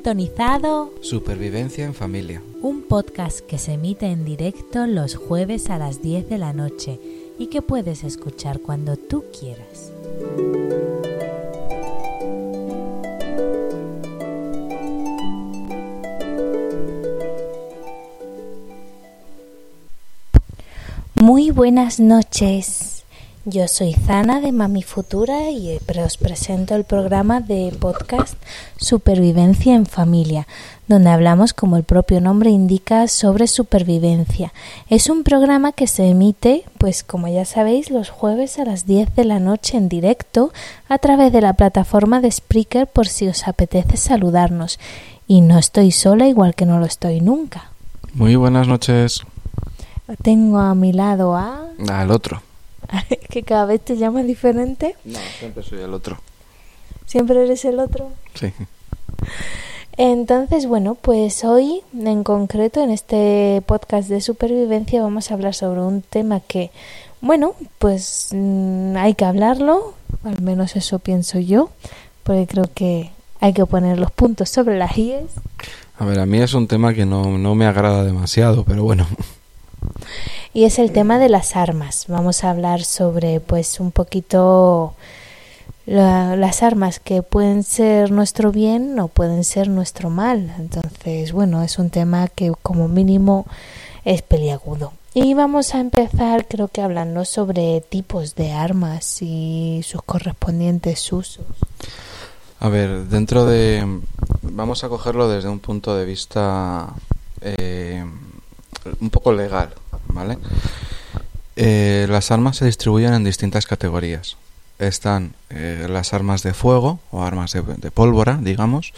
Sintonizado Supervivencia en familia. un podcast que se emite en directo los jueves a las 10 de la noche y que puedes escuchar cuando tú quieras. Muy buenas noches. Yo soy Zana de Mami Futura y eh, os presento el programa de podcast Supervivencia en Familia, donde hablamos, como el propio nombre indica, sobre supervivencia. Es un programa que se emite, pues como ya sabéis, los jueves a las 10 de la noche en directo a través de la plataforma de Spreaker por si os apetece saludarnos. Y no estoy sola igual que no lo estoy nunca. Muy buenas noches. Tengo a mi lado a... Al otro. que cada vez te llamas diferente. No, siempre soy el otro. Siempre eres el otro. Sí. Entonces, bueno, pues hoy en concreto en este podcast de supervivencia vamos a hablar sobre un tema que, bueno, pues mm, hay que hablarlo, al menos eso pienso yo, porque creo que hay que poner los puntos sobre las IES. A ver, a mí es un tema que no, no me agrada demasiado, pero bueno. Y es el tema de las armas. Vamos a hablar sobre pues un poquito la- las armas que pueden ser nuestro bien o pueden ser nuestro mal. Entonces, bueno, es un tema que como mínimo es peliagudo. Y vamos a empezar creo que hablando sobre tipos de armas y sus correspondientes usos. A ver, dentro de... Vamos a cogerlo desde un punto de vista eh, un poco legal, Eh, las armas se distribuyen en distintas categorías. Están eh, las armas de fuego o armas de, de pólvora, digamos,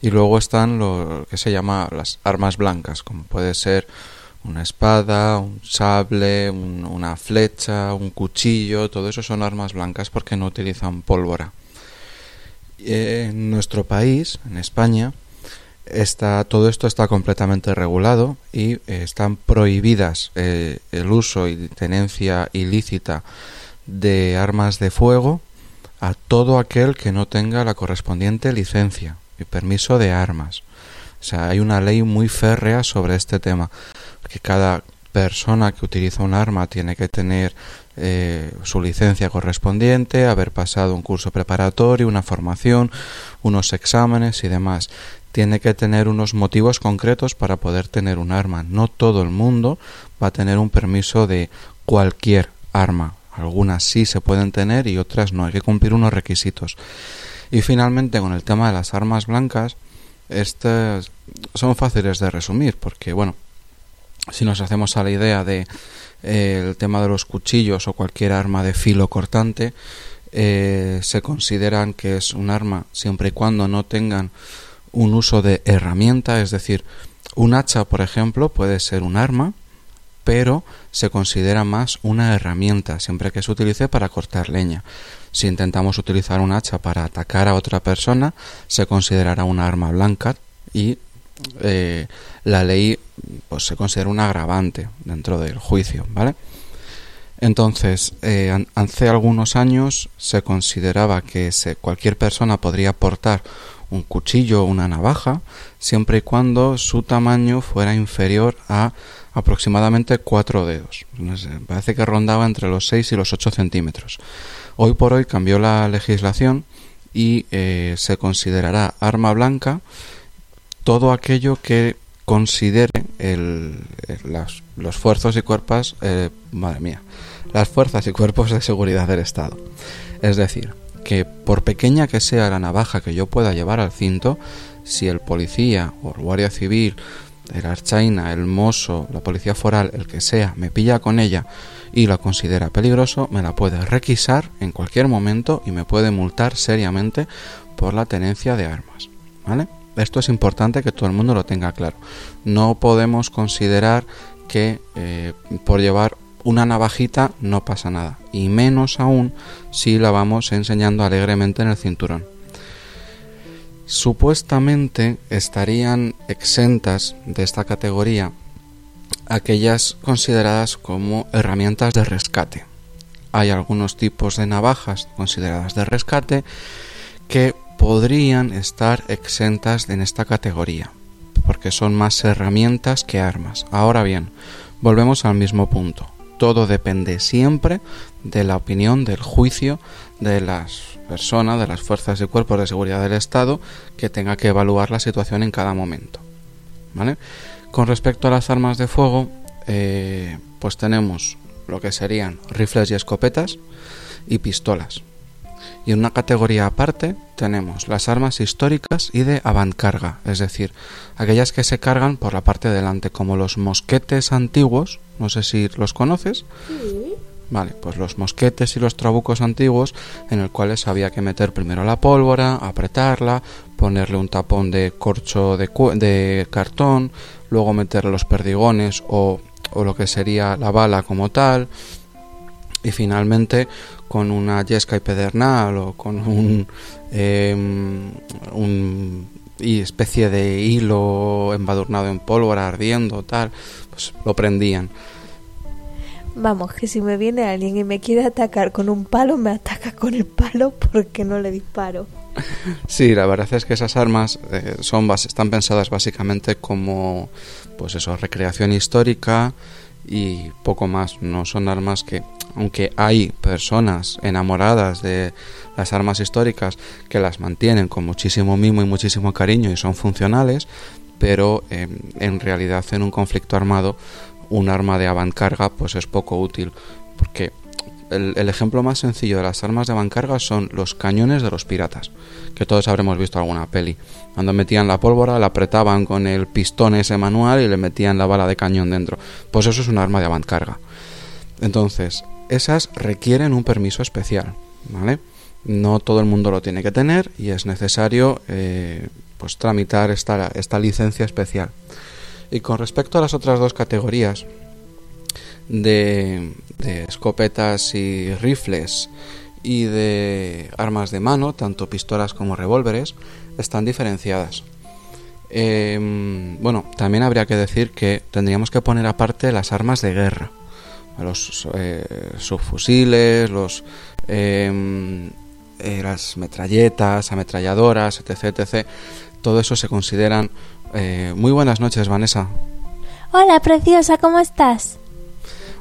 y luego están lo que se llama las armas blancas, como puede ser una espada, un sable, un- una flecha, un cuchillo, todo eso son armas blancas porque no utilizan pólvora. Eh, En nuestro país, en España, está, todo esto está completamente regulado y eh, están prohibidas eh, el uso y tenencia ilícita de armas de fuego a todo aquel que no tenga la correspondiente licencia y permiso de armas. O sea, hay una ley muy férrea sobre este tema, que cada persona que utiliza un arma tiene que tener eh, su licencia correspondiente, haber pasado un curso preparatorio, una formación, unos exámenes y demás. Tiene que tener unos motivos concretos para poder tener un arma. No todo el mundo va a tener un permiso de cualquier arma. Algunas sí se pueden tener y otras no. Hay que cumplir unos requisitos. Y finalmente con el tema de las armas blancas, estas son fáciles de resumir porque, bueno, si nos hacemos a la idea de eh, el tema de los cuchillos o cualquier arma de filo cortante, eh, se consideran que es un arma siempre y cuando no tengan un uso de herramienta, es decir, un hacha, por ejemplo, puede ser un arma, pero se considera más una herramienta, siempre que se utilice para cortar leña. Si intentamos utilizar un hacha para atacar a otra persona, se considerará una arma blanca y eh, la ley pues se considera un agravante dentro del juicio, ¿vale? Entonces, eh, hace algunos años se consideraba que se- cualquier persona podría portar un cuchillo o una navaja siempre y cuando su tamaño fuera inferior a aproximadamente cuatro dedos. Sé, parece que rondaba entre los 6 y los 8 centímetros. Hoy por hoy cambió la legislación y eh, se considerará arma blanca todo aquello que considere el, el- las- los fuerzos y cuerpos, eh, madre mía, las fuerzas y cuerpos de seguridad del Estado. Es decir, que por pequeña que sea la navaja que yo pueda llevar al cinto, si el policía o el guardia civil, el archaina, el mozo, la policía foral, el que sea, me pilla con ella y la considera peligroso, me la puede requisar en cualquier momento y me puede multar seriamente por la tenencia de armas. ¿Vale? Esto es importante que todo el mundo lo tenga claro. No podemos considerar que eh, por llevar una navajita no pasa nada. Y menos aún si la vamos enseñando alegremente en el cinturón. Supuestamente estarían exentas de esta categoría aquellas consideradas como herramientas de rescate. Hay algunos tipos de navajas consideradas de rescate que podrían estar exentas en esta categoría, porque son más herramientas que armas. Ahora bien, volvemos al mismo punto. Todo depende siempre de la opinión, del juicio de las personas, de las fuerzas y cuerpos de seguridad del Estado que tenga que evaluar la situación en cada momento. Con respecto a las armas de fuego, eh, pues tenemos lo que serían rifles y escopetas y pistolas. Y en una categoría aparte tenemos las armas históricas y de avantcarga, es decir, aquellas que se cargan por la parte de delante, como los mosquetes antiguos, no sé si los conoces. Vale, pues los mosquetes y los trabucos antiguos en el cuales había que meter primero la pólvora, apretarla, ponerle un tapón de corcho de, de cartón, luego meter los perdigones o, o lo que sería la bala como tal, y finalmente con una yesca y pedernal o con un, em, un y especie de hilo embadurnado en pólvora ardiendo tal pues lo prendían Vamos, que si me viene alguien y me quiere atacar con un palo, me ataca con el palo porque no le disparo. Sí, la verdad es que esas armas eh, son están pensadas básicamente como, pues eso, recreación histórica y poco más. No son armas que, aunque hay personas enamoradas de las armas históricas que las mantienen con muchísimo mimo y muchísimo cariño y son funcionales, pero eh, en realidad en un conflicto armado un arma de avantcarga pues es poco útil porque el, el, ejemplo más sencillo de las armas de avantcarga son los cañones de los piratas, que todos habremos visto alguna peli. Cuando metían la pólvora, la apretaban con el pistón ese manual y le metían la bala de cañón dentro. Pues eso es un arma de avantcarga. Entonces, esas requieren un permiso especial, ¿vale? No todo el mundo lo tiene que tener y es necesario eh, pues tramitar esta, esta licencia especial. Y con respecto a las otras dos categorías de, escopetas y rifles y de armas de mano, tanto pistolas como revólveres, están diferenciadas. Eh, bueno, también habría que decir que tendríamos que poner aparte las armas de guerra, los eh, subfusiles, los eh, las metralletas, ametralladoras, etc, etc. Todo eso se consideran eh, muy buenas noches, Vanessa. Hola, preciosa, ¿cómo estás?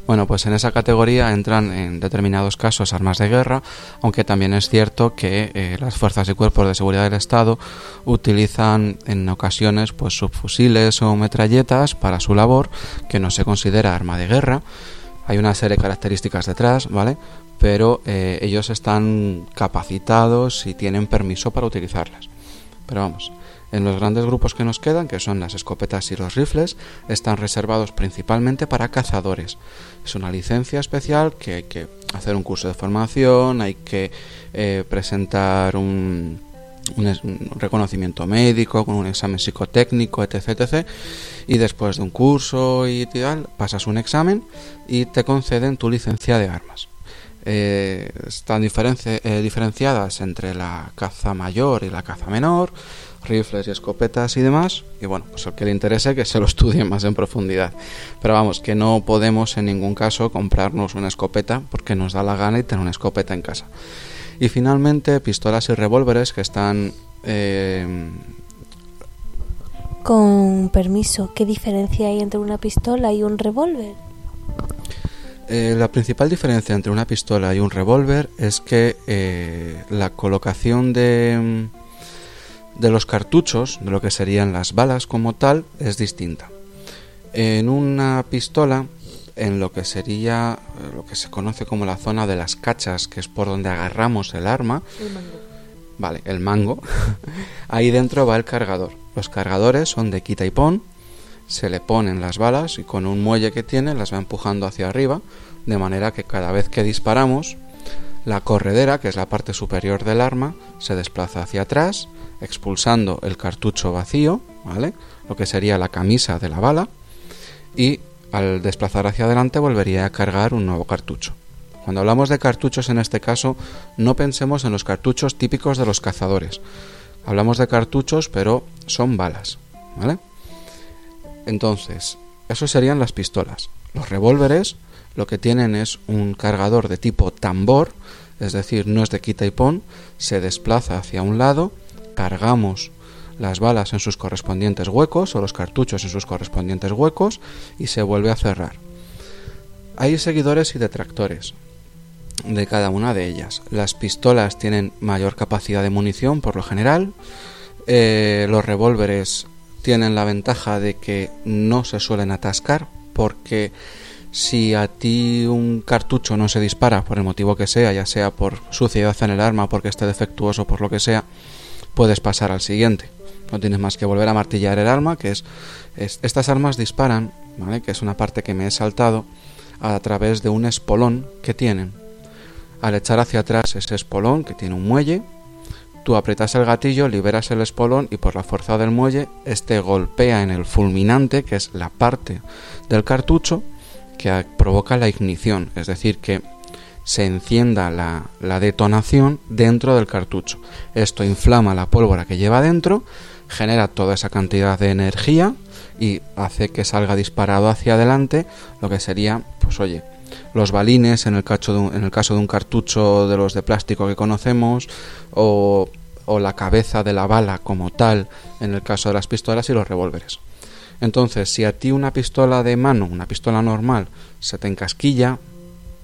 Bueno, pues en esa categoría entran en determinados casos armas de guerra, aunque también es cierto que eh, las fuerzas y cuerpos de seguridad del Estado utilizan en ocasiones pues subfusiles o metralletas para su labor, que no se considera arma de guerra. Hay una serie de características detrás, ¿vale? Pero eh, ellos están capacitados y tienen permiso para utilizarlas. Pero vamos, en los grandes grupos que nos quedan, que son las escopetas y los rifles, están reservados principalmente para cazadores. Es una licencia especial que hay que hacer un curso de formación, hay que eh, presentar un, un, reconocimiento médico, con un examen psicotécnico, etc, etc. Y después de un curso y tal, pasas un examen y te conceden tu licencia de armas. Eh, están eh, diferenciadas entre la caza mayor y la caza menor, rifles y escopetas y demás. Y bueno, pues al que le interese que se lo estudie más en profundidad. Pero vamos, que no podemos en ningún caso comprarnos una escopeta porque nos da la gana y tener una escopeta en casa. Y finalmente, pistolas y revólveres que están... Eh... Con permiso, ¿qué diferencia hay entre una pistola y un revólver? Eh, la principal diferencia entre una pistola y un revólver es que eh, la colocación de, de los cartuchos, de lo que serían las balas como tal, es distinta. En una pistola, en lo que sería eh, lo que se conoce como la zona de las cachas, que es por donde agarramos el arma, el mango. vale, el mango, ahí dentro va el cargador. Los cargadores son de quita y pon, se le ponen las balas y con un muelle que tiene las va empujando hacia arriba, de manera que cada vez que disparamos, la corredera, que es la parte superior del arma, se desplaza hacia atrás, expulsando el cartucho vacío, ¿vale? Lo que sería la camisa de la bala, y al desplazar hacia adelante volvería a cargar un nuevo cartucho. Cuando hablamos de cartuchos en este caso, no pensemos en los cartuchos típicos de los cazadores. Hablamos de cartuchos, pero son balas, ¿vale? Entonces, eso serían las pistolas. Los revólveres lo que tienen es un cargador de tipo tambor, es decir, no es de quita y pon, se desplaza hacia un lado, cargamos las balas en sus correspondientes huecos o los cartuchos en sus correspondientes huecos y se vuelve a cerrar. Hay seguidores y detractores de cada una de ellas. Las pistolas tienen mayor capacidad de munición por lo general. Eh, los revólveres tienen la ventaja de que no se suelen atascar porque si a ti un cartucho no se dispara por el motivo que sea, ya sea por suciedad en el arma, porque esté defectuoso, por lo que sea, puedes pasar al siguiente. No tienes más que volver a martillar el arma, que es, estas armas disparan, ¿vale? Que es una parte que me he saltado a través de un espolón que tienen. Al echar hacia atrás ese espolón que tiene un muelle, tú aprietas el gatillo, liberas el espolón y por la fuerza del muelle este golpea en el fulminante, que es la parte del cartucho que provoca la ignición, es decir, que se encienda la, la, detonación dentro del cartucho. Esto inflama la pólvora que lleva dentro, genera toda esa cantidad de energía y hace que salga disparado hacia adelante lo que sería, pues oye, los balines en el, caso de en el caso de un cartucho de los de plástico que conocemos o, o la cabeza de la bala como tal en el caso de las pistolas y los revólveres. Entonces, si a ti una pistola de mano, una pistola normal, se te encasquilla,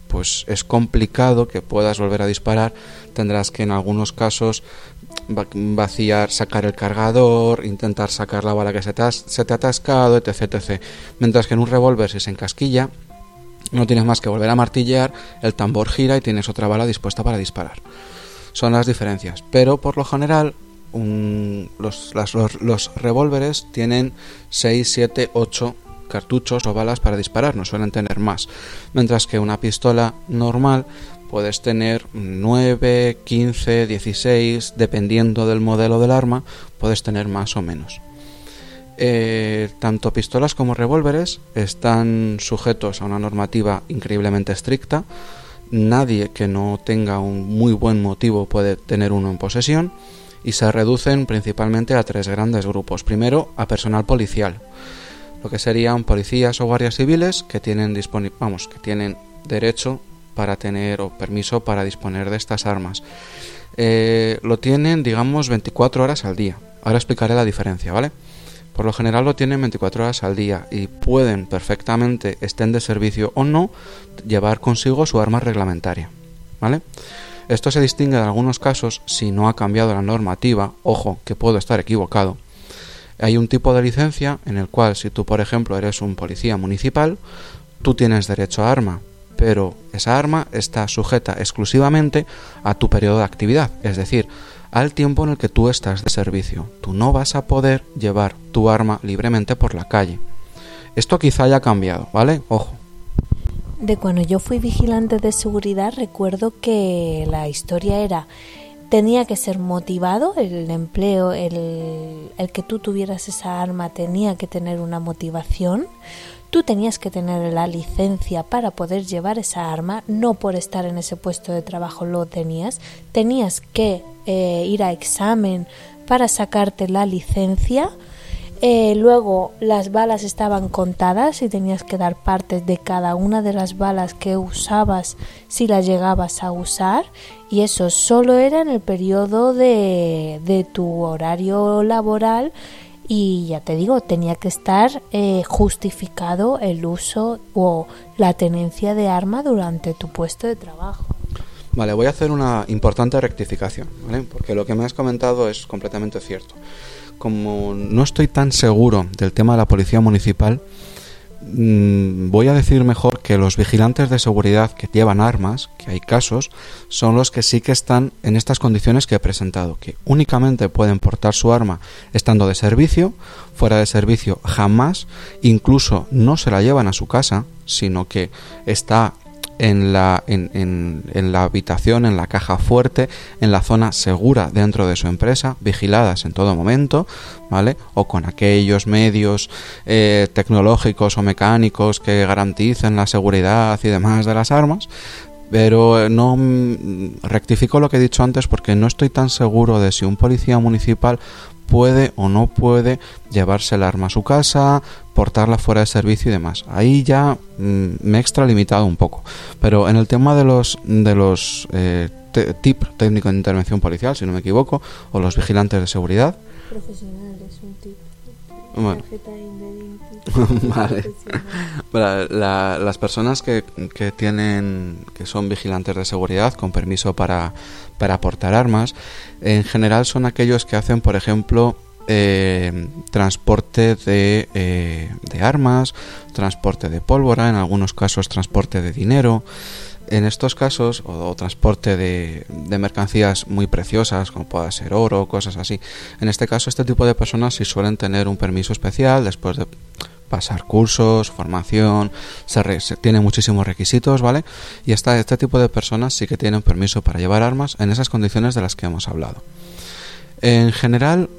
pues es complicado que puedas volver a disparar. Tendrás que en algunos casos vaciar, sacar el cargador, intentar sacar la bala que se te, ha, se te ha atascado, etc, etc. Mientras que en un revólver, si se encasquilla, no tienes más que volver a martillear, el tambor gira y tienes otra bala dispuesta para disparar. Son las diferencias. Pero por lo general, los, los, revólveres tienen 6, 7, 8 cartuchos o balas para disparar, no suelen tener más. Mientras que una pistola normal puedes tener 9, 15, 16, dependiendo del modelo del arma, puedes tener más o menos. Eh, tanto pistolas como revólveres están sujetos a una normativa increíblemente estricta. Nadie que no tenga un muy buen motivo puede tener uno en posesión y se reducen principalmente a tres grandes grupos. Primero, a personal policial, lo que serían policías o guardias civiles que tienen, vamos, que tienen derecho para tener o permiso para disponer de estas armas. Eh, lo tienen, digamos, 24 horas al día. Ahora explicaré la diferencia, ¿vale? Por lo general lo tienen 24 horas al día y pueden perfectamente, estén de servicio o no, llevar consigo su arma reglamentaria, ¿vale? Esto se distingue en algunos casos si no ha cambiado la normativa, ojo, que puedo estar equivocado. Hay un tipo de licencia en el cual si tú, por ejemplo, eres un policía municipal, tú tienes derecho a arma, pero esa arma está sujeta exclusivamente a tu periodo de actividad, es decir, al tiempo en el que tú estás de servicio. Tú no vas a poder llevar tu arma libremente por la calle. Esto quizá haya cambiado, ¿vale? Ojo de cuando yo fui vigilante de seguridad recuerdo que la historia era tenía que ser motivado el empleo el, el que tú tuvieras esa arma tenía que tener una motivación tú tenías que tener la licencia para poder llevar esa arma no por estar en ese puesto de trabajo lo tenías tenías que eh, ir a examen para sacarte la licencia. Eh, luego las balas estaban contadas y tenías que dar partes de cada una de las balas que usabas si las llegabas a usar y eso solo era en el periodo de, de tu horario laboral y ya te digo, tenía que estar eh, justificado el uso o la tenencia de arma durante tu puesto de trabajo. Vale, voy a hacer una importante rectificación, ¿vale? porque lo que me has comentado es completamente cierto como no estoy tan seguro del tema de la policía municipal, voy a decir mejor que los vigilantes de seguridad que llevan armas, que hay casos, son los que sí que están en estas condiciones que he presentado, que únicamente pueden portar su arma estando de servicio, fuera de servicio jamás, incluso no se la llevan a su casa, sino que está en la, en, en, la habitación, en la caja fuerte, en la zona segura dentro de su empresa, vigiladas en todo momento, ¿vale? O con aquellos medios eh, tecnológicos o mecánicos que garanticen la seguridad y demás de las armas. Pero eh, no mm, rectifico lo que he dicho antes porque no estoy tan seguro de si un policía municipal puede o no puede llevarse el arma a su casa, portarla fuera de servicio y demás. Ahí ya mm, me he extralimitado un poco. Pero en el tema de los, de los eh, TIP, técnico de intervención policial, si no me equivoco, o los vigilantes de seguridad. Profesionales, un TIP. Bueno. vale. las personas que, que, tienen que son vigilantes de seguridad con permiso para, para aportar armas, en general son aquellos que hacen, por ejemplo, eh, transporte de, eh, de, armas, transporte de pólvora, en algunos casos transporte de dinero. En estos casos, o, transporte de, mercancías muy preciosas, como pueda ser oro, cosas así. En este caso, este tipo de personas sí suelen tener un permiso especial después de pasar cursos, formación, se, tiene muchísimos requisitos, ¿vale? Y este tipo de personas sí que tienen permiso para llevar armas en esas condiciones de las que hemos hablado. En general,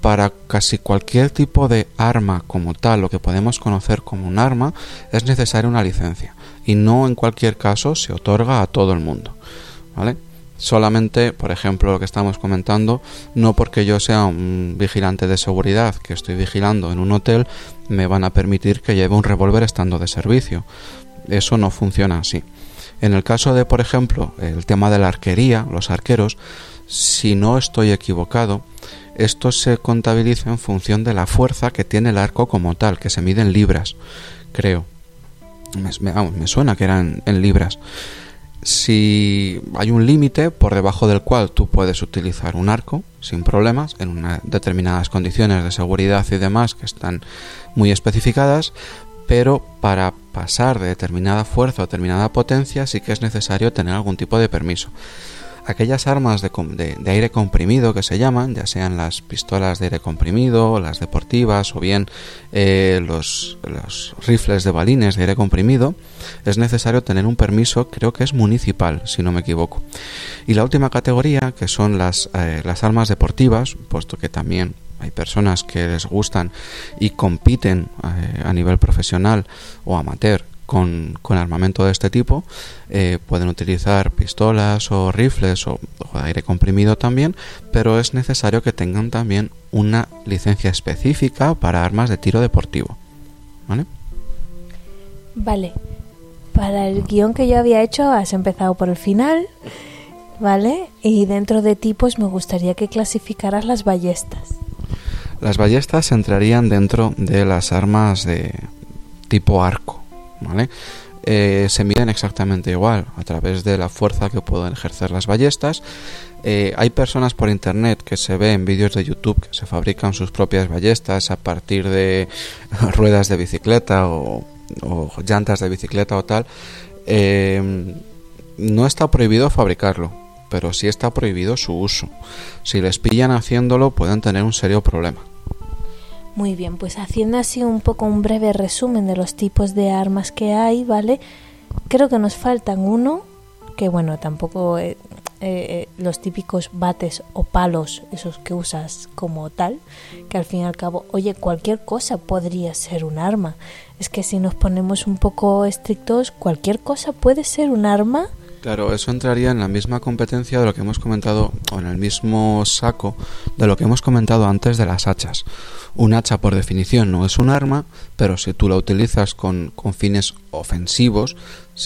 para casi cualquier tipo de arma como tal, lo que podemos conocer como un arma, es necesaria una licencia y no en cualquier caso se otorga a todo el mundo. ¿Vale? Solamente, por ejemplo, lo que estamos comentando, no porque yo sea un vigilante de seguridad que estoy vigilando en un hotel, me van a permitir que lleve un revólver estando de servicio. Eso no funciona así. En el caso de, por ejemplo, el tema de la arquería, los arqueros, si no estoy equivocado, esto se contabiliza en función de la fuerza que tiene el arco como tal, que se mide en libras, creo. Me, suena que eran en libras. Si hay un límite por debajo del cual tú puedes utilizar un arco sin problemas, en unas determinadas condiciones de seguridad y demás que están muy especificadas, pero para pasar de determinada fuerza o determinada potencia sí que es necesario tener algún tipo de permiso aquellas armas de, aire comprimido que se llaman, ya sean las pistolas de aire comprimido, las deportivas o bien eh, los, rifles de balines de aire comprimido, es necesario tener un permiso, creo que es municipal, si no me equivoco. Y la última categoría, que son las, eh, las armas deportivas, puesto que también hay personas que les gustan y compiten eh, a nivel profesional o amateur con, armamento de este tipo eh, pueden utilizar pistolas o rifles o, aire comprimido también, pero es necesario que tengan también una licencia específica para armas de tiro deportivo. ¿Vale? Vale. Para el guion que yo había hecho has empezado por el final, ¿vale? Y dentro de tipos me gustaría que clasificaras las ballestas. Las ballestas entrarían dentro de las armas de tipo arco, ¿vale? Eh, se miden exactamente igual a través de la fuerza que pueden ejercer las ballestas. Eh, hay personas por internet que se ven en vídeos de YouTube que se fabrican sus propias ballestas a partir de ruedas de bicicleta o, llantas de bicicleta o tal. Eh, no está prohibido fabricarlo, pero sí está prohibido su uso. Si les pillan haciéndolo pueden tener un serio problema. Muy bien, pues haciendo así un poco un breve resumen de los tipos de armas que hay, ¿vale? Creo que nos faltan uno, que bueno, tampoco eh, eh, los típicos bates o palos, esos que usas como tal, que al fin y al cabo, oye, cualquier cosa podría ser un arma. Es que si nos ponemos un poco estrictos, cualquier cosa puede ser un arma Claro, eso entraría en la misma competencia de lo que hemos comentado, o en el mismo saco de lo que hemos comentado antes de las hachas. Un hacha, por definición, no es un arma, pero si tú la utilizas con, con fines ofensivos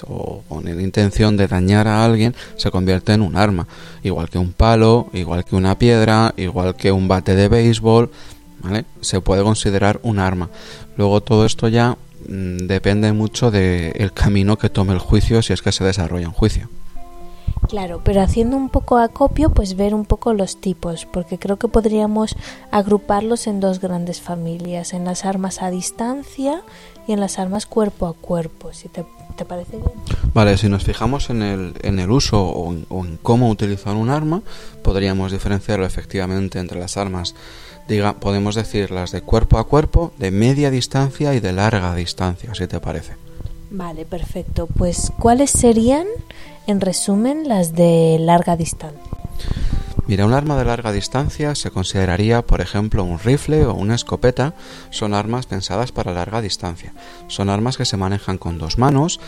o con la intención de dañar a alguien, se convierte en un arma. Igual que un palo, igual que una piedra, igual que un bate de béisbol, ¿vale? Se puede considerar un arma. Luego todo esto ya depende mucho del camino que tome el juicio si es que se desarrolla un juicio. Claro, pero haciendo un poco acopio, pues ver un poco los tipos, porque creo que podríamos agruparlos en dos grandes familias, en las armas a distancia y en las armas cuerpo a cuerpo, si te, parece bien. Vale, si nos fijamos en el, en el uso o en cómo utilizar un arma, podríamos diferenciarlo efectivamente entre las armas diga, podemos decir las de cuerpo a cuerpo, de media distancia y de larga distancia, si te parece. Vale, perfecto. Pues, ¿cuáles serían, en resumen, las de larga distancia? Mira, un arma de larga distancia se consideraría, por ejemplo, un rifle o una escopeta. Son armas pensadas para larga distancia. Son armas que se manejan con dos manos,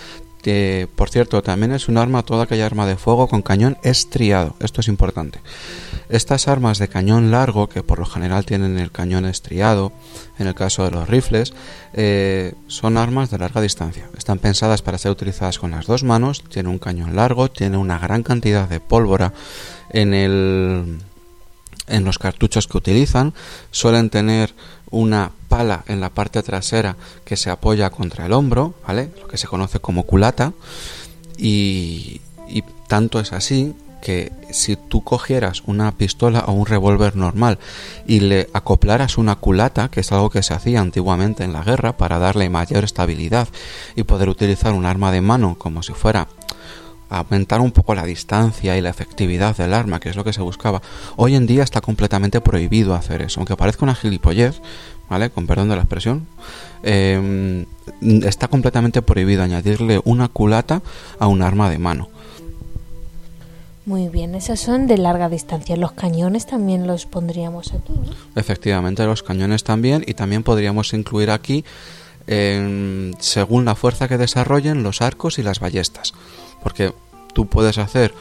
por cierto, también es un arma, toda aquella arma de fuego con cañón estriado. Esto es importante. Estas armas de cañón largo, que por lo general tienen el cañón estriado, en el caso de los rifles, eh, son armas de larga distancia. Están pensadas para ser utilizadas con las dos manos, tienen un cañón largo, tiene una gran cantidad de pólvora en el en los cartuchos que utilizan suelen tener una pala en la parte trasera que se apoya contra el hombro, ¿vale? Lo que se conoce como culata. Y, y tanto es así que si tú cogieras una pistola o un revólver normal y le acoplaras una culata, que es algo que se hacía antiguamente en la guerra para darle mayor estabilidad y poder utilizar un arma de mano como si fuera aumentar un poco la distancia y la efectividad del arma, que es lo que se buscaba. Hoy en día está completamente prohibido hacer eso, aunque parezca una gilipollez, ¿vale? Con perdón de la expresión, em, está completamente prohibido añadirle una culata a un arma de mano. Muy bien, esos son de larga distancia. Los cañones también los pondríamos aquí, Efectivamente, los cañones también, y también podríamos incluir aquí, según la fuerza que desarrollen, los arcos y las ballestas. Porque tú puedes hacer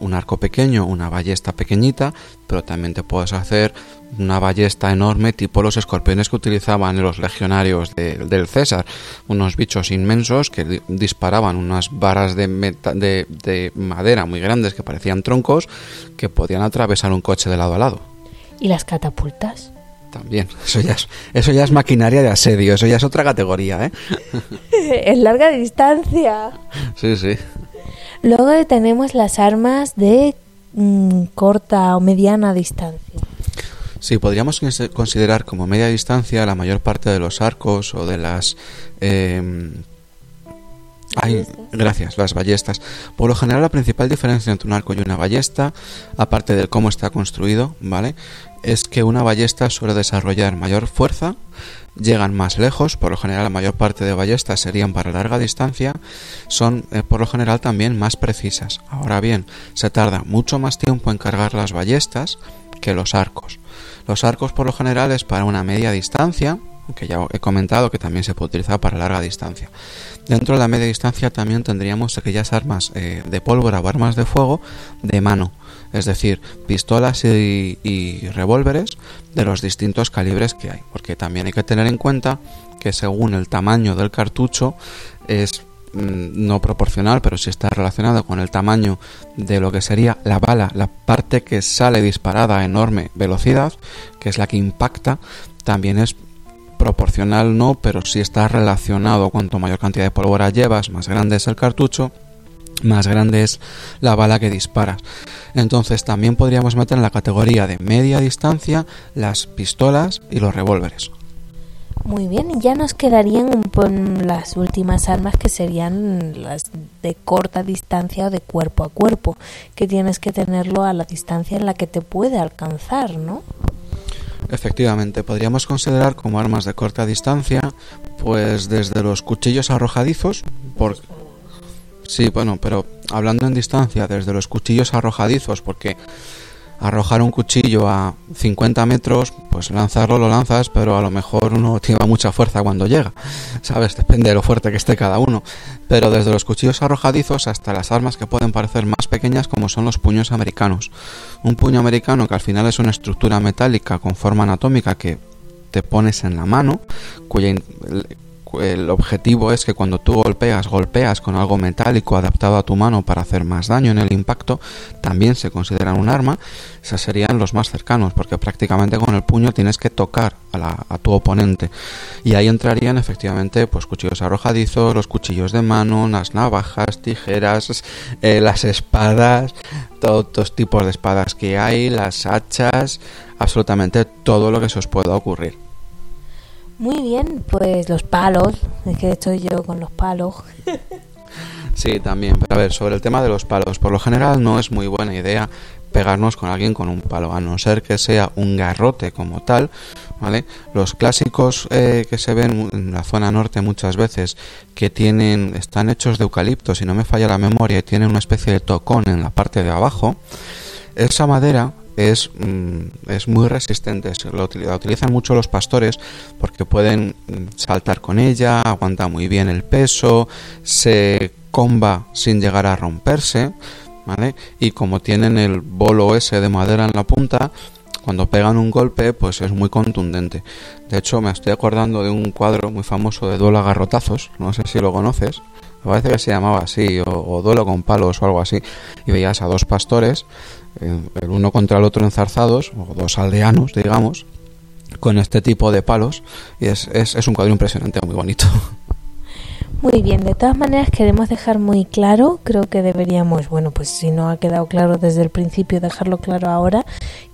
un arco pequeño, una ballesta pequeñita, pero también te puedes hacer una ballesta enorme tipo los escorpiones que utilizaban los legionarios del César, unos bichos inmensos que disparaban unas varas de, de, madera muy grandes que parecían troncos que podían atravesar un coche de lado a lado. ¿Y las catapultas? También, eso ya es, eso ya es maquinaria de asedio, eso ya es otra categoría, ¿eh? en larga distancia. Sí, sí. Luego tenemos las armas de mm, corta o mediana distancia. Sí, podríamos considerar como media distancia la mayor parte de los arcos o de las... Eh, Ay, gracias, las ballestas. Por lo general, la principal diferencia entre un arco y una ballesta, aparte de cómo está construido, ¿vale? Es que una ballesta suele desarrollar mayor fuerza, llegan más lejos, por lo general la mayor parte de ballestas serían para larga distancia, son eh, por lo general también más precisas. Ahora bien, se tarda mucho más tiempo en cargar las ballestas que los arcos. Los arcos por lo general es para una media distancia, que ya he comentado que también se puede utilizar para larga distancia. Dentro de la media distancia también tendríamos aquellas armas eh, de pólvora o armas de fuego de mano, es decir, pistolas y, revólveres de los distintos calibres que hay, porque también hay que tener en cuenta que según el tamaño del cartucho es mm, no proporcional, pero sí está relacionado con el tamaño de lo que sería la bala, la parte que sale disparada a enorme velocidad, que es la que impacta, también es proporcional no, pero sí está relacionado. Cuanto mayor cantidad de pólvora llevas, más grande es el cartucho, más grande es la bala que disparas. Entonces también podríamos meter en la categoría de media distancia las pistolas y los revólveres. Muy bien, ya nos quedarían las últimas armas que serían las de corta distancia o de cuerpo a cuerpo, que tienes que tenerlo a la distancia en la que te puede alcanzar, ¿no? Efectivamente, podríamos considerar como armas de corta distancia, pues desde los cuchillos arrojadizos, por... Sí, bueno, pero hablando en distancia, desde los cuchillos arrojadizos, porque arrojar un cuchillo a 50 metros, pues lanzarlo lo lanzas, pero a lo mejor uno tiene mucha fuerza cuando llega, ¿sabes? Depende de lo fuerte que esté cada uno. Pero desde los cuchillos arrojadizos hasta las armas que pueden parecer más pequeñas como son los puños americanos. Un puño americano que al final es una estructura metálica con forma anatómica que te pones en la mano, cuya el objetivo es que cuando tú golpeas, golpeas con algo metálico adaptado a tu mano para hacer más daño en el impacto, también se consideran un arma. Esos serían los más cercanos, porque prácticamente con el puño tienes que tocar a, tu oponente. Y ahí entrarían efectivamente pues cuchillos arrojadizos, los cuchillos de mano, las navajas, tijeras, eh, las espadas, todos los tipos de espadas que hay, las hachas, absolutamente todo lo que se os pueda ocurrir. Muy bien, pues los palos, es que estoy yo con los palos. Sí, también, pero a ver, sobre el tema de los palos, por lo general no es muy buena idea pegarnos con alguien con un palo, a no ser que sea un garrote como tal, ¿vale? Los clásicos eh, que se ven en la zona norte muchas veces, que tienen, están hechos de eucalipto, si no me falla la memoria, y tienen una especie de tocón en la parte de abajo, esa madera es, mm, es muy resistente. La utilizan mucho los pastores porque pueden mm, saltar con ella, aguanta muy bien el peso, se comba sin llegar a romperse, ¿vale? Y como tienen el bolo ese de madera en la punta, cuando pegan un golpe, pues es muy contundente. De hecho, me estoy acordando de un cuadro muy famoso de duelo a garrotazos, no sé si lo conoces, me parece que se llamaba así, o, duelo con palos o algo así, y veías a dos pastores, el uno contra el otro enzarzados, o dos aldeanos, digamos, con este tipo de palos, y es, es, es un cuadro impresionante, muy bonito. Muy bien, de todas maneras queremos dejar muy claro, creo que deberíamos, bueno, pues si no ha quedado claro desde el principio, dejarlo claro ahora,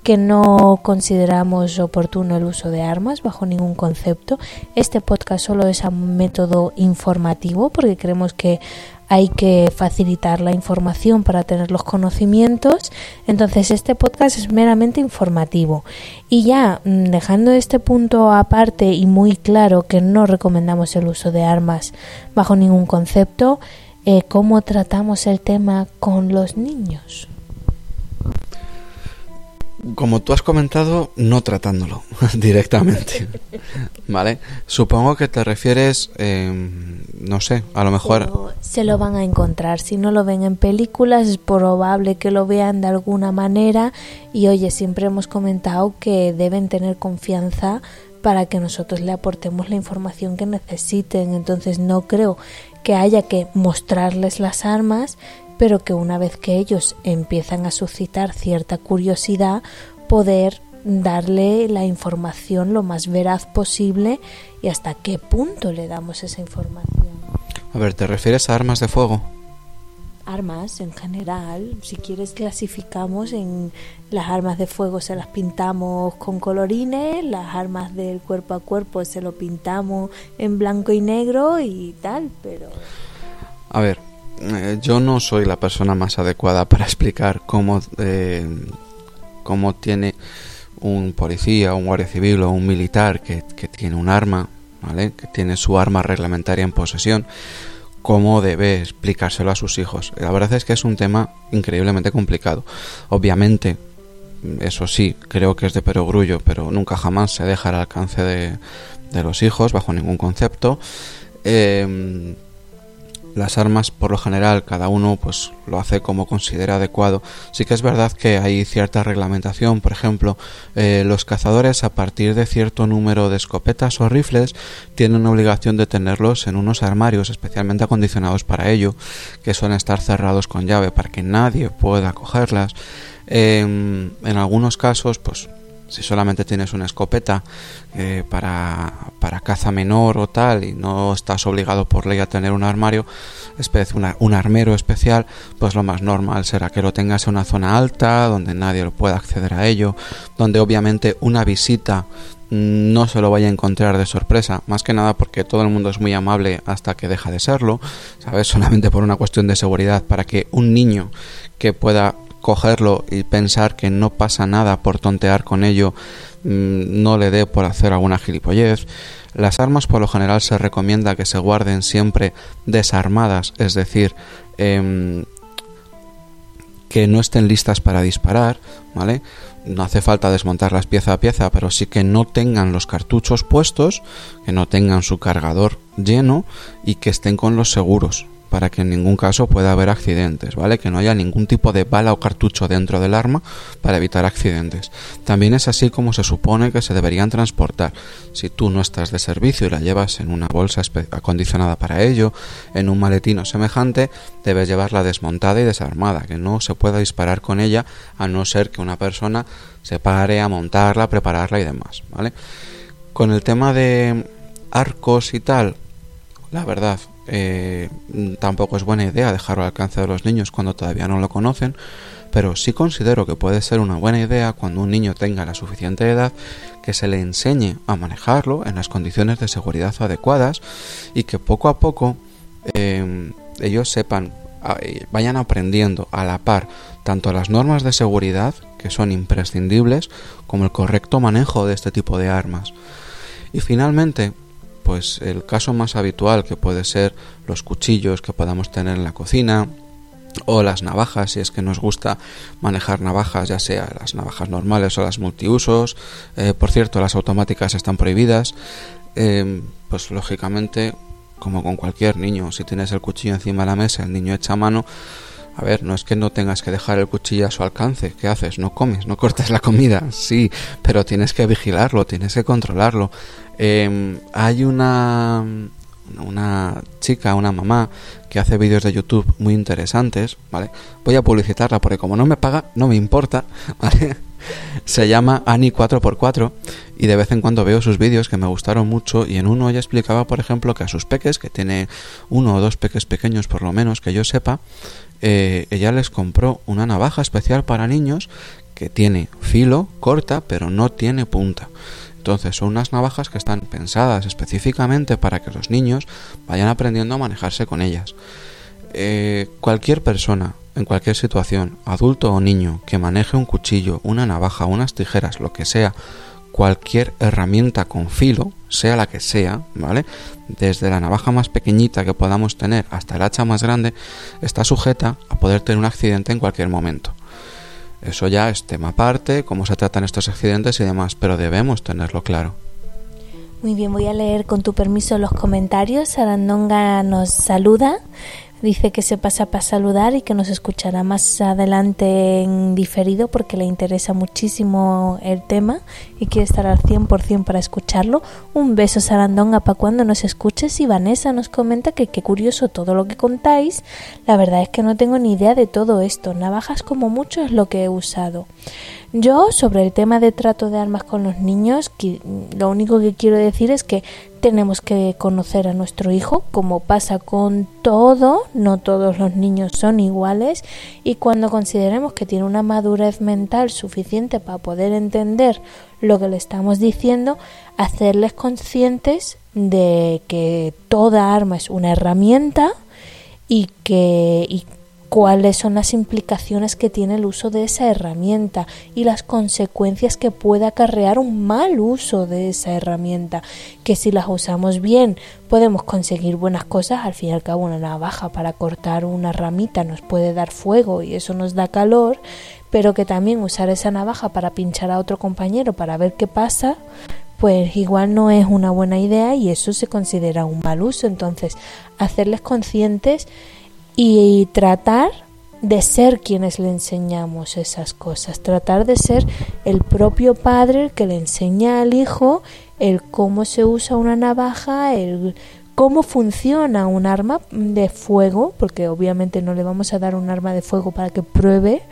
que no consideramos oportuno el uso de armas bajo ningún concepto. Este podcast solo es un método informativo porque creemos que hay que facilitar la información para tener los conocimientos. Entonces este podcast es meramente informativo. Y ya mm, dejando este punto aparte y muy claro que no recomendamos el uso de armas bajo ningún concepto, eh, ¿cómo tratamos el tema con los niños? Como tú has comentado, no tratándolo directamente. ¿Vale? Supongo que te refieres, em, no sé, a lo mejor... se lo van a encontrar. Si no lo ven en películas, es probable que lo vean de alguna manera. Y oye, siempre hemos comentado que deben tener confianza para que nosotros le aportemos la información que necesiten. Entonces no creo que haya que mostrarles las armas, pero que una vez que ellos empiezan a suscitar cierta curiosidad, poder darle la información lo más veraz posible y hasta qué punto le damos esa información. A ver, ¿te refieres a armas de fuego? Armas en general, si quieres clasificamos en las armas de fuego se las pintamos con colorines, las armas del cuerpo a cuerpo se lo pintamos en blanco y negro y tal, pero... A ver, eh, yo no soy la persona más adecuada para explicar cómo, eh, cómo tiene un policía, un guardia civil o un militar que, tiene un arma, ¿vale? que tiene su arma reglamentaria en posesión, cómo debe explicárselo a sus hijos. La verdad es que es un tema increíblemente complicado. Obviamente, eso sí, creo que es de perogrullo, pero nunca jamás se deja al alcance de, de los hijos bajo ningún concepto. Eh, las armas por lo general cada uno pues lo hace como considera adecuado. Sí que es verdad que hay cierta reglamentación por ejemplo eh, los cazadores a partir de cierto número de escopetas o rifles tienen obligación de tenerlos en unos armarios especialmente acondicionados para ello que suelen estar cerrados con llave para que nadie pueda cogerlas. Em, en algunos casos pues si solamente tienes una escopeta eh, para, para, caza menor o tal y no estás obligado por ley a tener un armario, un armero especial, pues lo más normal será que lo tengas en una zona alta, donde nadie lo pueda acceder a ello, donde obviamente una visita no se lo vaya a encontrar de sorpresa, más que nada porque todo el mundo es muy amable hasta que deja de serlo, ¿sabes? Solamente por una cuestión de seguridad, para que un niño que pueda cogerlo y pensar que no pasa nada por tontear con ello, mm, no le dé por hacer alguna gilipollez. Las armas por lo general se recomienda que se guarden siempre desarmadas, es decir, em, que no estén listas para disparar, ¿vale? No hace falta desmontarlas pieza a pieza, pero sí que no tengan los cartuchos puestos, que no tengan su cargador lleno y que estén con los seguros, para que en ningún caso pueda haber accidentes, ¿vale? Que no haya ningún tipo de bala o cartucho dentro del arma para evitar accidentes. También es así como se supone que se deberían transportar. Si tú no estás de servicio y la llevas en una bolsa acondicionada para ello, en un maletino semejante, debes llevarla desmontada y desarmada, que no se pueda disparar con ella a no ser que una persona se pare a montarla, prepararla y demás, ¿vale? Con el tema de arcos y tal, la verdad, eh, tampoco es buena idea dejarlo al alcance de los niños cuando todavía no lo conocen, pero sí considero que puede ser una buena idea cuando un niño tenga la suficiente edad que se le enseñe a manejarlo en las condiciones de seguridad adecuadas y que poco a poco eh, ellos sepan, vayan aprendiendo a la par tanto las normas de seguridad, que son imprescindibles, como el correcto manejo de este tipo de armas. Y finalmente, pues el caso más habitual que puede ser los cuchillos que podamos tener en la cocina o las navajas si es que nos gusta manejar navajas ya sea las navajas normales o las multiusos eh, por cierto las automáticas están prohibidas eh, pues lógicamente como con cualquier niño. Si tienes el cuchillo encima de la mesa, el niño echa mano, a ver, no es que no tengas que dejar el cuchillo a su alcance. ¿Qué haces? No comes, no cortas la comida. Sí, pero tienes que vigilarlo, tienes que controlarlo. Em, hay una, una chica, una mamá, que hace vídeos de YouTube muy interesantes, ¿vale? Voy a publicitarla porque como no me paga, no me importa, ¿vale? Se llama Ani 4x4 y de vez en cuando veo sus vídeos que me gustaron mucho y en uno ella explicaba, por ejemplo, que a sus peques, que tiene uno o dos peques pequeños por lo menos, que yo sepa, eh, ella les compró una navaja especial para niños que tiene filo, corta, pero no tiene punta. Entonces son unas navajas que están pensadas específicamente para que los niños vayan aprendiendo a manejarse con ellas. Eh, cualquier persona, en cualquier situación, adulto o niño, que maneje un cuchillo, una navaja, unas tijeras, lo que sea, cualquier herramienta con filo, sea la que sea, ¿vale? Desde la navaja más pequeñita que podamos tener hasta el hacha más grande, está sujeta a poder tener un accidente en cualquier momento. Eso ya es tema aparte, cómo se tratan estos accidentes y demás, pero debemos tenerlo claro. Muy bien, voy a leer con tu permiso los comentarios. Arandonga nos saluda. Dice que se pasa para saludar y que nos escuchará más adelante en diferido porque le interesa muchísimo el tema y quiere estar al 100% para escucharlo. Un beso Sarandonga para cuando nos escuches y Vanessa nos comenta que qué curioso todo lo que contáis. La verdad es que no tengo ni idea de todo esto. Navajas como mucho es lo que he usado. Yo, sobre el tema de trato de armas con los niños, lo único que quiero decir es que tenemos que conocer a nuestro hijo, como pasa con todo, no todos los niños son iguales, y cuando consideremos que tiene una madurez mental suficiente para poder entender lo que le estamos diciendo, hacerles conscientes de que toda arma es una herramienta y que, cuáles son las implicaciones que tiene el uso de esa herramienta y las consecuencias que puede acarrear un mal uso de esa herramienta, que si las usamos bien podemos conseguir buenas cosas, al fin y al cabo una navaja para cortar una ramita nos puede dar fuego y eso nos da calor, pero que también usar esa navaja para pinchar a otro compañero para ver qué pasa, pues igual no es una buena idea y eso se considera un mal uso, entonces hacerles conscientes y tratar de ser quienes le enseñamos esas cosas, tratar de ser el propio padre que le enseña al hijo el cómo se usa una navaja, el cómo funciona un arma de fuego, porque obviamente no le vamos a dar un arma de fuego para que pruebe,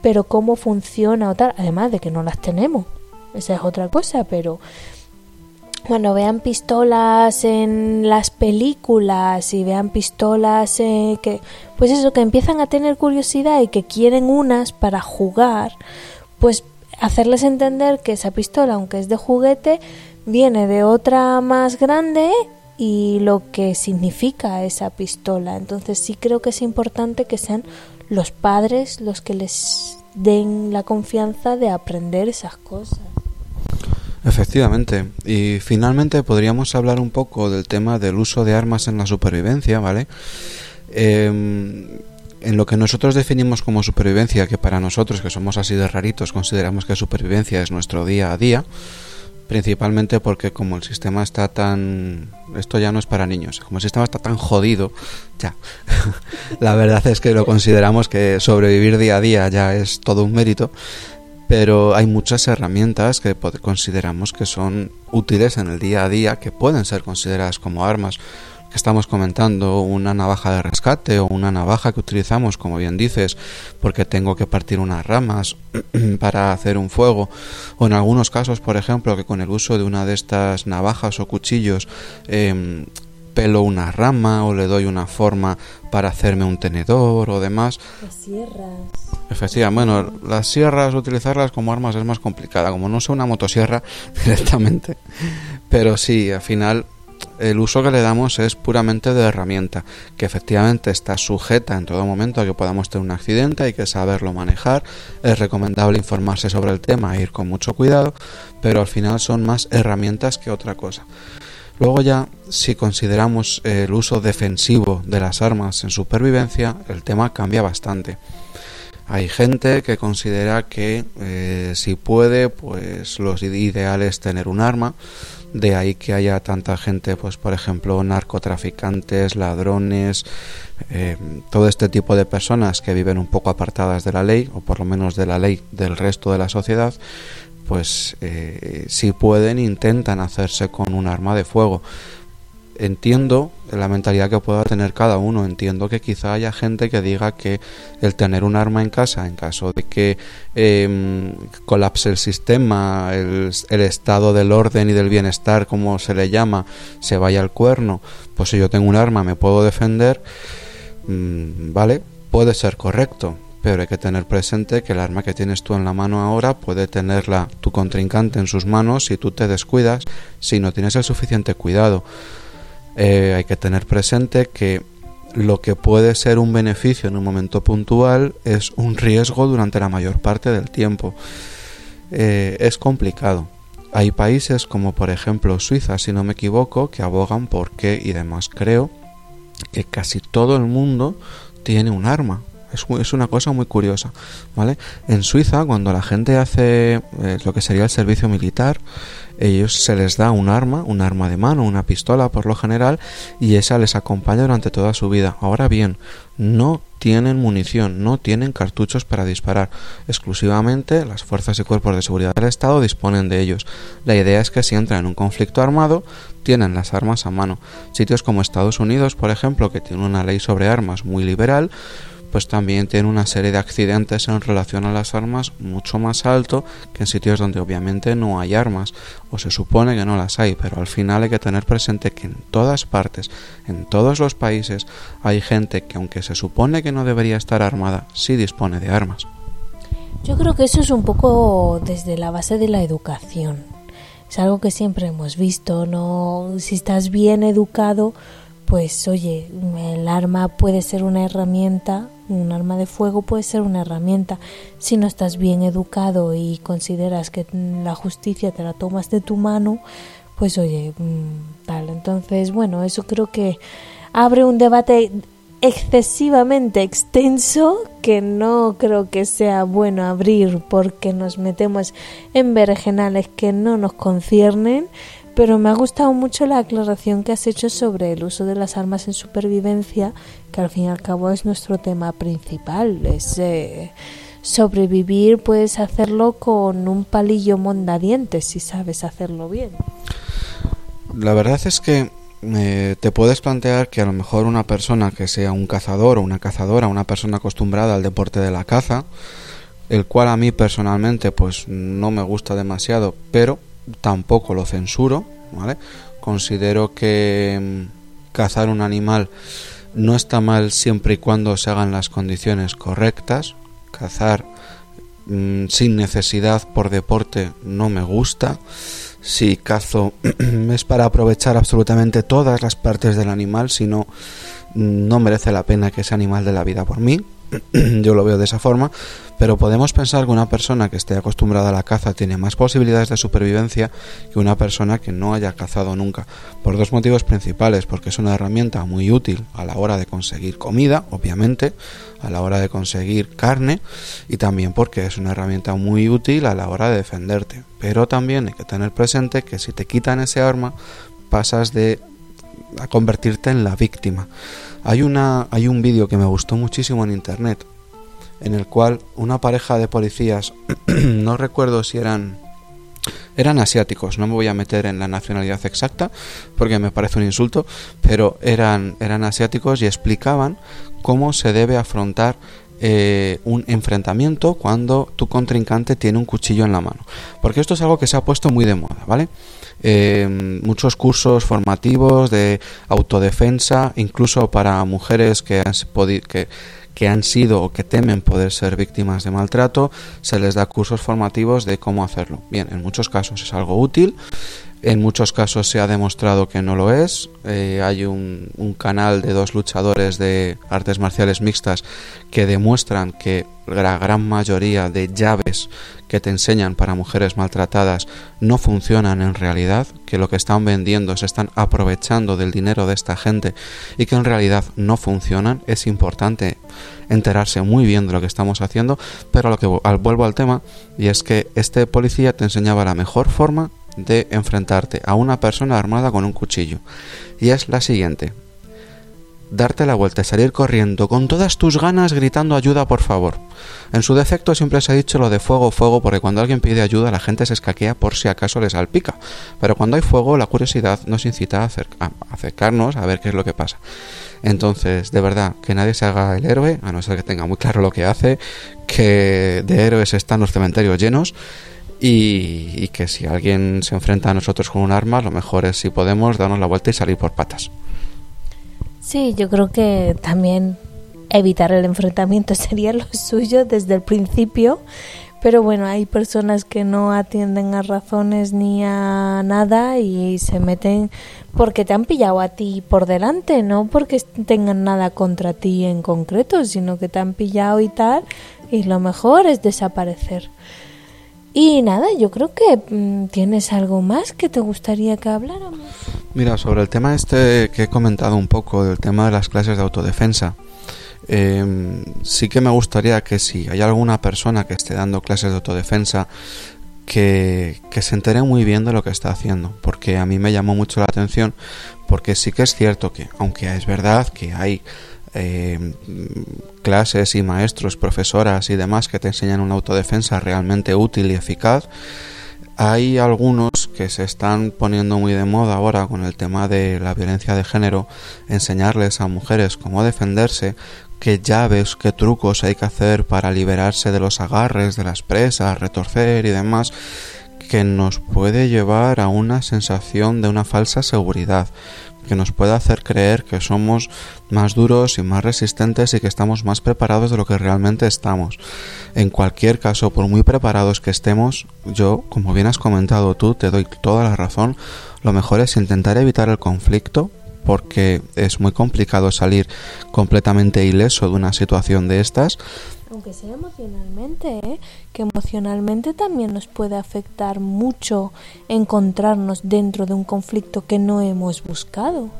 pero cómo funciona o tal, además de que no las tenemos. Esa es otra cosa, pero bueno, vean pistolas en las películas y vean pistolas eh, que, pues eso, que empiezan a tener curiosidad y que quieren unas para jugar, pues hacerles entender que esa pistola, aunque es de juguete, viene de otra más grande y lo que significa esa pistola. Entonces sí creo que es importante que sean los padres los que les den la confianza de aprender esas cosas. Efectivamente. Y finalmente podríamos hablar un poco del tema del uso de armas en la supervivencia, ¿vale? Em, en lo que nosotros definimos como supervivencia, que para nosotros que somos así de raritos consideramos que supervivencia es nuestro día a día, principalmente porque como el sistema está tan... Esto ya no es para niños, como el sistema está tan jodido, ya. la verdad es que lo consideramos que sobrevivir día a día ya es todo un mérito pero hay muchas herramientas que consideramos que son útiles en el día a día, que pueden ser consideradas como armas. Que estamos comentando una navaja de rescate o una navaja que utilizamos, como bien dices, porque tengo que partir unas ramas para hacer un fuego, o en algunos casos, por ejemplo, que con el uso de una de estas navajas o cuchillos eh, pelo una rama o le doy una forma para hacerme un tenedor o demás. Efectivamente, bueno, las sierras, utilizarlas como armas es más complicada, como no sé una motosierra directamente. Pero sí, al final el uso que le damos es puramente de herramienta, que efectivamente está sujeta en todo momento a que podamos tener un accidente, hay que saberlo manejar, es recomendable informarse sobre el tema e ir con mucho cuidado, pero al final son más herramientas que otra cosa. Luego ya, si consideramos el uso defensivo de las armas en supervivencia, el tema cambia bastante. Hay gente que considera que eh, si puede, pues lo ideal es tener un arma. De ahí que haya tanta gente, pues por ejemplo, narcotraficantes, ladrones, eh, todo este tipo de personas que viven un poco apartadas de la ley, o por lo menos de la ley del resto de la sociedad, pues eh, si pueden intentan hacerse con un arma de fuego entiendo la mentalidad que pueda tener cada uno. Entiendo que quizá haya gente que diga que el tener un arma en casa, en caso de que em, colapse el sistema, el, estado del orden y del bienestar, como se le llama, se vaya al cuerno, pues si yo tengo un arma me puedo defender, mm, ¿vale? Puede ser correcto. Pero hay que tener presente que el arma que tienes tú en la mano ahora puede tenerla tu contrincante en sus manos si tú te descuidas, si no tienes el suficiente cuidado. Eh, hay que tener presente que lo que puede ser un beneficio en un momento puntual es un riesgo durante la mayor parte del tiempo. Eh, es complicado. Hay países como por ejemplo Suiza, si no me equivoco, que abogan porque y demás creo que casi todo el mundo tiene un arma. Es, una cosa muy curiosa, ¿vale? En Suiza, cuando la gente hace eh, lo que sería el servicio militar, ellos se les da un arma, un arma de mano, una pistola por lo general, y esa les acompaña durante toda su vida. Ahora bien, no tienen munición, no tienen cartuchos para disparar. Exclusivamente las fuerzas y cuerpos de seguridad del Estado disponen de ellos. La idea es que si entran en un conflicto armado, tienen las armas a mano. Sitios como Estados Unidos, por ejemplo, que tiene una ley sobre armas muy liberal, pues también tiene una serie de accidentes en relación a las armas mucho más alto que en sitios donde obviamente no hay armas o se supone que no las hay, pero al final hay que tener presente que en todas partes, en todos los países, hay gente que aunque se supone que no debería estar armada, sí dispone de armas. Yo creo que eso es un poco desde la base de la educación. Es algo que siempre hemos visto, no si estás bien educado, pues oye, el arma puede ser una herramienta un arma de fuego puede ser una herramienta. Si no estás bien educado y consideras que la justicia te la tomas de tu mano, pues oye, mm, tal. Entonces, bueno, eso creo que abre un debate excesivamente extenso que no creo que sea bueno abrir porque nos metemos en vergenales que no nos conciernen pero me ha gustado mucho la aclaración que has hecho sobre el uso de las armas en supervivencia, que al fin y al cabo es nuestro tema principal. Es eh, sobrevivir, puedes hacerlo con un palillo mondadientes si sabes hacerlo bien. La verdad es que eh, te puedes plantear que a lo mejor una persona que sea un cazador o una cazadora, una persona acostumbrada al deporte de la caza, el cual a mí personalmente pues no me gusta demasiado, pero tampoco lo censuro, ¿vale? Considero que mm, cazar un animal no está mal siempre y cuando se hagan las condiciones correctas. Cazar mm, sin necesidad por deporte no me gusta. Si cazo es para aprovechar absolutamente todas las partes del animal, si no, no merece la pena que ese animal dé la vida por mí. Yo lo veo de esa forma, pero podemos pensar que una persona que esté acostumbrada a la caza tiene más posibilidades de supervivencia que una persona que no haya cazado nunca, por dos motivos principales, porque es una herramienta muy útil a la hora de conseguir comida, obviamente, a la hora de conseguir carne, y también porque es una herramienta muy útil a la hora de defenderte. Pero también hay que tener presente que si te quitan ese arma, pasas de a convertirte en la víctima. Hay, una, hay un vídeo que me gustó muchísimo en internet, en el cual una pareja de policías, no recuerdo si eran eran asiáticos, no me voy a meter en la nacionalidad exacta porque me parece un insulto, pero eran, eran asiáticos y explicaban cómo se debe afrontar eh, un enfrentamiento cuando tu contrincante tiene un cuchillo en la mano. Porque esto es algo que se ha puesto muy de moda, ¿vale? eh, muchos cursos formativos de autodefensa, incluso para mujeres que que han sido o que temen poder ser víctimas de maltrato, se les da cursos formativos de cómo hacerlo. Bien, en muchos casos es algo útil, En muchos casos se ha demostrado que no lo es. Eh, hay un, un, canal de dos luchadores de artes marciales mixtas que demuestran que la gran mayoría de llaves que te enseñan para mujeres maltratadas no funcionan en realidad, que lo que están vendiendo se están aprovechando del dinero de esta gente y que en realidad no funcionan. Es importante enterarse muy bien de lo que estamos haciendo, pero lo que vuelvo al tema y es que este policía te enseñaba la mejor forma de enfrentarte a una persona armada con un cuchillo. Y es la siguiente. Darte la vuelta y salir corriendo con todas tus ganas gritando ayuda por favor. En su defecto siempre se ha dicho lo de fuego, fuego, porque cuando alguien pide ayuda la gente se escaquea por si acaso le salpica. Pero cuando hay fuego la curiosidad nos incita a, a acercarnos a ver qué es lo que pasa. Entonces, de verdad, que nadie se haga el héroe, a no ser que tenga muy claro lo que hace, que de héroes están los cementerios llenos y, que si alguien se enfrenta a nosotros con un arma, lo mejor es si podemos darnos la vuelta y salir por patas. Sí, yo creo que también evitar el enfrentamiento sería lo suyo desde el principio, pero bueno, hay personas que no atienden a razones ni a nada y se meten porque te han pillado a ti por delante, no porque tengan nada contra ti en concreto, sino que te han pillado y tal, y lo mejor es desaparecer. Y nada, yo creo que mm, tienes algo más que te gustaría que habláramos. Mira, sobre el tema este que he comentado un poco, del tema de las clases de autodefensa, em, sí que me gustaría que si hay alguna persona que esté dando clases de autodefensa, que, que, se entere muy bien de lo que está haciendo, porque a mí me llamó mucho la atención, porque sí que es cierto que, aunque es verdad que hay eh, clases y maestros, profesoras y demás que te enseñan una autodefensa realmente útil y eficaz. Hay algunos que se están poniendo muy de moda ahora con el tema de la violencia de género, enseñarles a mujeres cómo defenderse, qué llaves, qué trucos hay que hacer para liberarse de los agarres de las presas, retorcer y demás, que nos puede llevar a una sensación de una falsa seguridad que nos pueda hacer creer que somos más duros y más resistentes y que estamos más preparados de lo que realmente estamos. En cualquier caso, por muy preparados que estemos, yo, como bien has comentado tú, te doy toda la razón, lo mejor es intentar evitar el conflicto porque es muy complicado salir completamente ileso de una situación de estas aunque sea emocionalmente, ¿eh? que emocionalmente también nos puede afectar mucho encontrarnos dentro de un conflicto que no hemos buscado.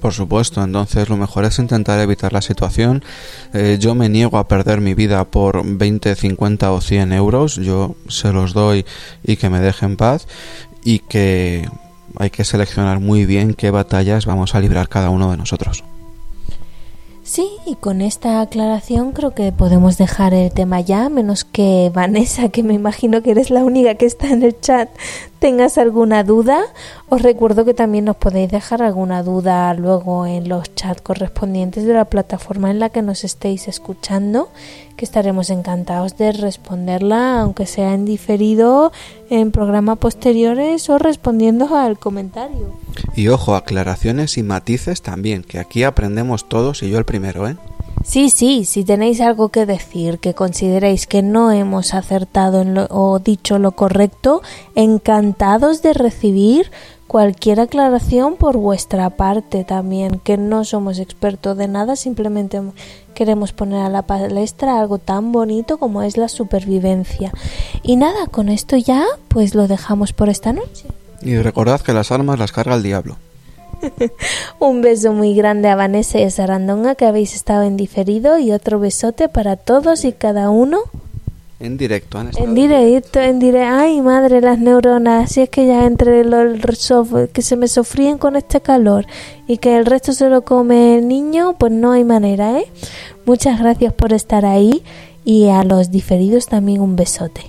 Por supuesto, entonces lo mejor es intentar evitar la situación. Eh, yo me niego a perder mi vida por 20, 50 o 100 euros. Yo se los doy y que me dejen paz. Y que hay que seleccionar muy bien qué batallas vamos a librar cada uno de nosotros. Sí, y con esta aclaración creo que podemos dejar el tema ya, menos que Vanessa, que me imagino que eres la única que está en el chat, tengas alguna duda. Os recuerdo que también nos podéis dejar alguna duda luego en los chats correspondientes de la plataforma en la que nos estéis escuchando, que estaremos encantados de responderla, aunque sea en diferido, en programas posteriores o respondiendo al comentario. Y ojo, aclaraciones y matices también, que aquí aprendemos todos y yo el primero, ¿eh? Sí, sí, si tenéis algo que decir, que consideréis que no hemos acertado en lo, o dicho lo correcto, encantados de recibir cualquier aclaración por vuestra parte también, que no somos expertos de nada, simplemente queremos poner a la palestra algo tan bonito como es la supervivencia. Y nada, con esto ya pues lo dejamos por esta noche. Y recordad que las armas las carga el diablo. Un beso muy grande a Vanessa y a Sarandonga que habéis estado en diferido y otro besote para todos y cada uno. En directo, En directo, en directo. Ay, madre, las neuronas. Si es que ya entre los que se me sofríen con este calor y que el resto se lo come el niño, pues no hay manera, ¿eh? Muchas gracias por estar ahí y a los diferidos también un besote.